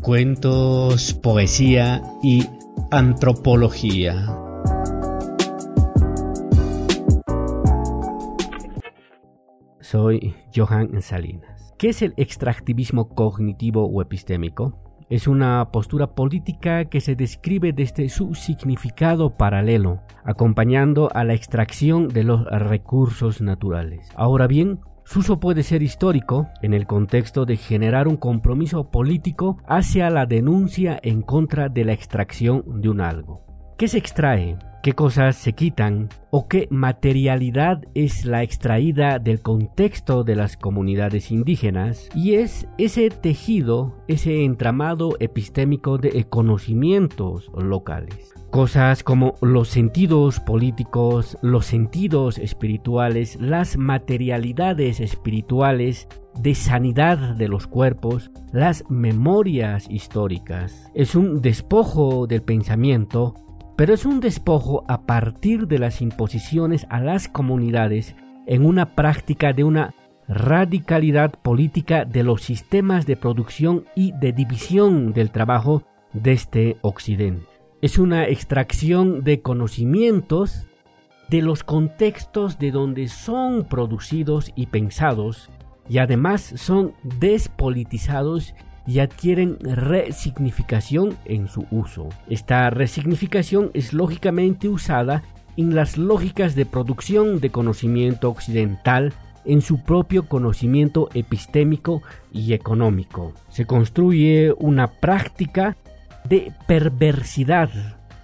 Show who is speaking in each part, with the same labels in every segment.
Speaker 1: cuentos, poesía y antropología.
Speaker 2: Soy Johan Salinas. ¿Qué es el extractivismo cognitivo o epistémico? Es una postura política que se describe desde su significado paralelo, acompañando a la extracción de los recursos naturales. Ahora bien, su uso puede ser histórico en el contexto de generar un compromiso político hacia la denuncia en contra de la extracción de un algo. ¿Qué se extrae? qué cosas se quitan o qué materialidad es la extraída del contexto de las comunidades indígenas y es ese tejido, ese entramado epistémico de conocimientos locales. Cosas como los sentidos políticos, los sentidos espirituales, las materialidades espirituales, de sanidad de los cuerpos, las memorias históricas. Es un despojo del pensamiento pero es un despojo a partir de las imposiciones a las comunidades en una práctica de una radicalidad política de los sistemas de producción y de división del trabajo desde Occidente. Es una extracción de conocimientos de los contextos de donde son producidos y pensados y además son despolitizados y adquieren resignificación en su uso. Esta resignificación es lógicamente usada en las lógicas de producción de conocimiento occidental en su propio conocimiento epistémico y económico. Se construye una práctica de perversidad.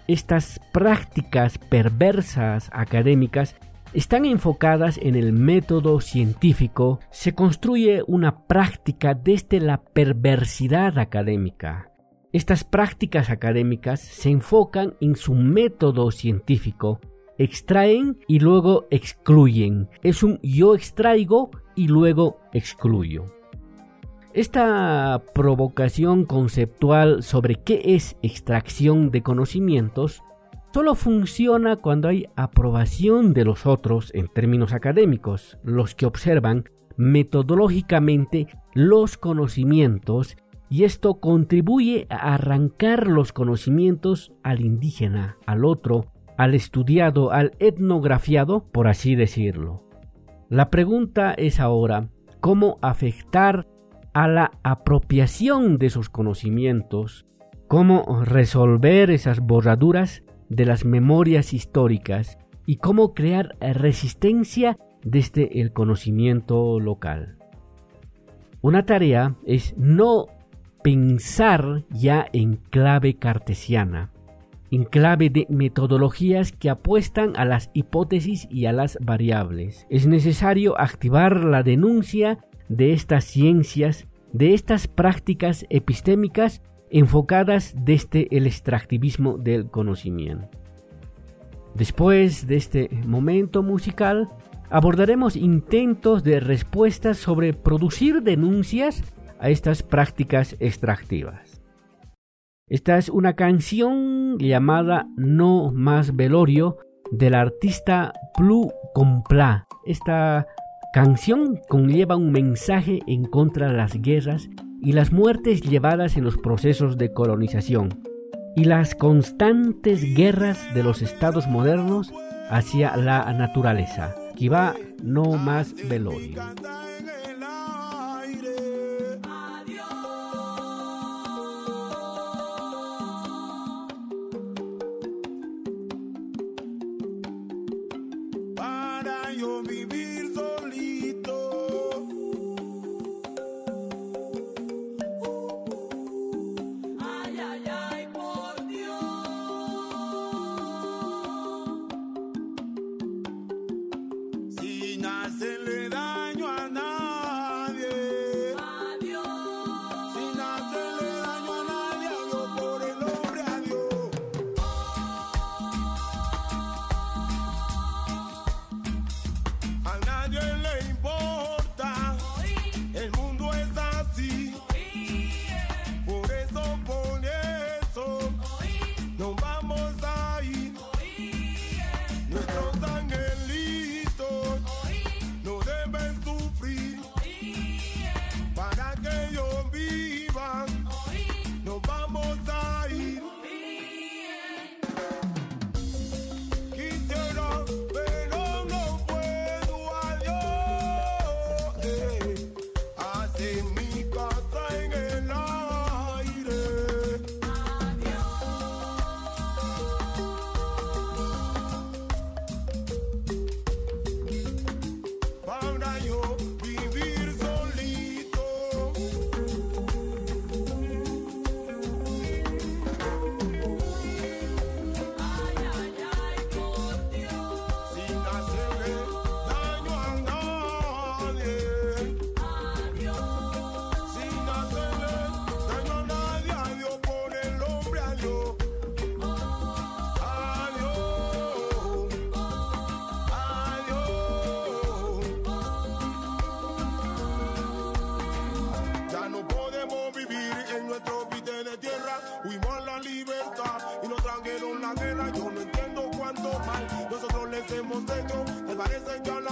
Speaker 2: Estas prácticas perversas académicas están enfocadas en el método científico, se construye una práctica desde la perversidad académica. Estas prácticas académicas se enfocan en su método científico, extraen y luego excluyen. Es un yo extraigo y luego excluyo. Esta provocación conceptual sobre qué es extracción de conocimientos solo funciona cuando hay aprobación de los otros en términos académicos, los que observan metodológicamente los conocimientos y esto contribuye a arrancar los conocimientos al indígena, al otro, al estudiado, al etnografiado, por así decirlo. La pregunta es ahora, ¿cómo afectar a la apropiación de esos conocimientos? ¿Cómo resolver esas borraduras de las memorias históricas y cómo crear resistencia desde el conocimiento local. Una tarea es no pensar ya en clave cartesiana, en clave de metodologías que apuestan a las hipótesis y a las variables. Es necesario activar la denuncia de estas ciencias, de estas prácticas epistémicas enfocadas desde el extractivismo del conocimiento. Después de este momento musical, abordaremos intentos de respuestas sobre producir denuncias a estas prácticas extractivas. Esta es una canción llamada No más velorio del artista Plu Compla. Esta canción conlleva un mensaje en contra de las guerras y las muertes llevadas en los procesos de colonización y las constantes guerras de los estados modernos hacia la naturaleza. va no más velorio.
Speaker 3: la guerra,
Speaker 4: yo no entiendo cuánto mal nosotros les hemos hecho. Te parecen que
Speaker 3: a la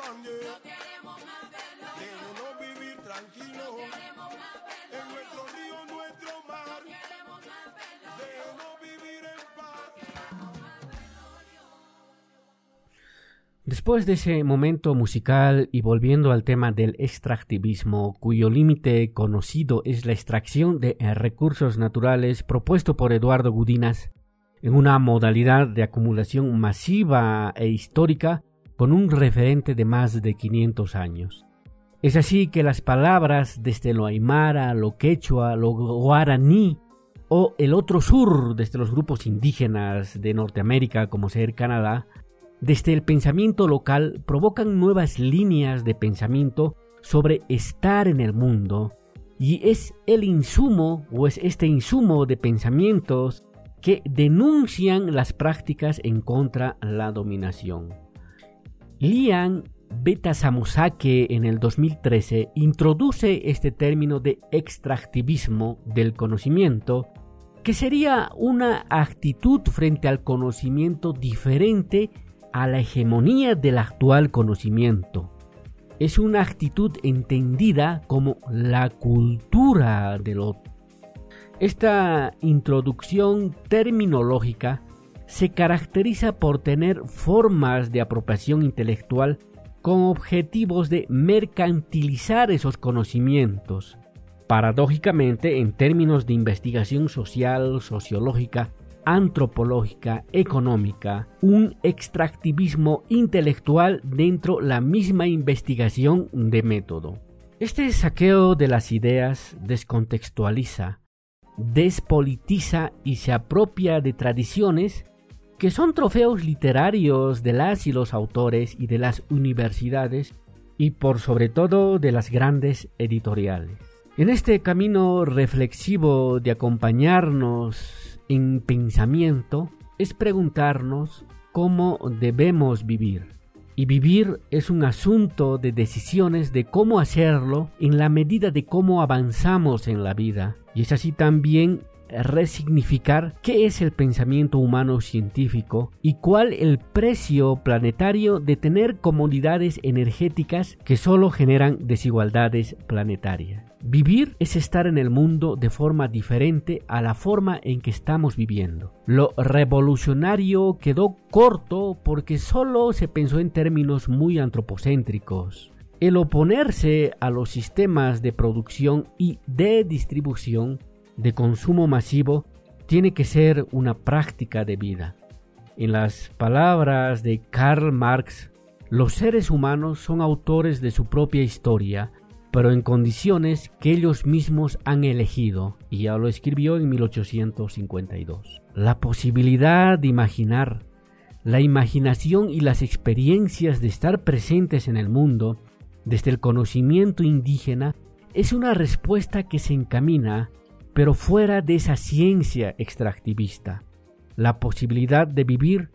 Speaker 4: No queremos más vivir. No. En nuestro río, nuestro mar. No queremos
Speaker 2: Después de ese momento musical y volviendo al tema del extractivismo, cuyo límite conocido es la extracción de recursos naturales propuesto por Eduardo Gudinas, en una modalidad de acumulación masiva e histórica con un referente de más de 500 años. Es así que las palabras desde lo aymara, lo quechua, lo guaraní o el otro sur desde los grupos indígenas de Norteamérica como ser Canadá desde el pensamiento local provocan nuevas líneas de pensamiento sobre estar en el mundo y es el insumo o es este insumo de pensamientos que denuncian las prácticas en contra la dominación. Lian Betasamosake en el 2013 introduce este término de extractivismo del conocimiento, que sería una actitud frente al conocimiento diferente a la hegemonía del actual conocimiento. Es una actitud entendida como la cultura del otro. Esta introducción terminológica se caracteriza por tener formas de apropiación intelectual con objetivos de mercantilizar esos conocimientos. Paradójicamente, en términos de investigación social, sociológica, antropológica, económica, un extractivismo intelectual dentro la misma investigación de método. Este saqueo de las ideas descontextualiza, despolitiza y se apropia de tradiciones que son trofeos literarios de las y los autores y de las universidades y por sobre todo de las grandes editoriales. En este camino reflexivo de acompañarnos en pensamiento es preguntarnos cómo debemos vivir. Y vivir es un asunto de decisiones de cómo hacerlo en la medida de cómo avanzamos en la vida. Y es así también resignificar qué es el pensamiento humano científico y cuál el precio planetario de tener comunidades energéticas que solo generan desigualdades planetarias. Vivir es estar en el mundo de forma diferente a la forma en que estamos viviendo. Lo revolucionario quedó corto porque solo se pensó en términos muy antropocéntricos. El oponerse a los sistemas de producción y de distribución de consumo masivo tiene que ser una práctica de vida. En las palabras de Karl Marx, los seres humanos son autores de su propia historia pero en condiciones que ellos mismos han elegido, y ya lo escribió en 1852. La posibilidad de imaginar, la imaginación y las experiencias de estar presentes en el mundo, desde el conocimiento indígena, es una respuesta que se encamina, pero fuera de esa ciencia extractivista. La posibilidad de vivir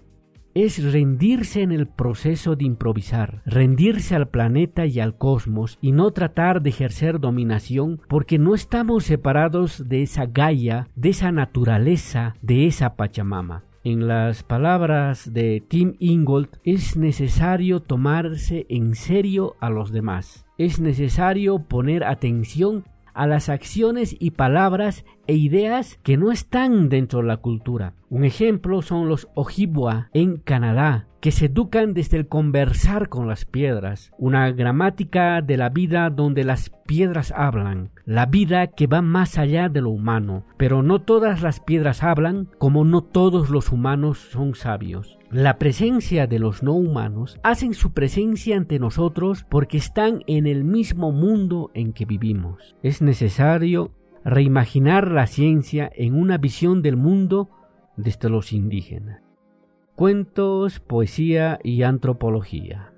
Speaker 2: es rendirse en el proceso de improvisar, rendirse al planeta y al cosmos y no tratar de ejercer dominación porque no estamos separados de esa Gaia, de esa naturaleza, de esa Pachamama. En las palabras de Tim Ingold, es necesario tomarse en serio a los demás. Es necesario poner atención a las acciones y palabras e ideas que no están dentro de la cultura. Un ejemplo son los Ojibwa en Canadá, que se educan desde el conversar con las piedras, una gramática de la vida donde las piedras hablan, la vida que va más allá de lo humano, pero no todas las piedras hablan como no todos los humanos son sabios. La presencia de los no humanos hacen su presencia ante nosotros porque están en el mismo mundo en que vivimos. Es necesario reimaginar la ciencia en una visión del mundo desde los indígenas. Cuentos, poesía y antropología.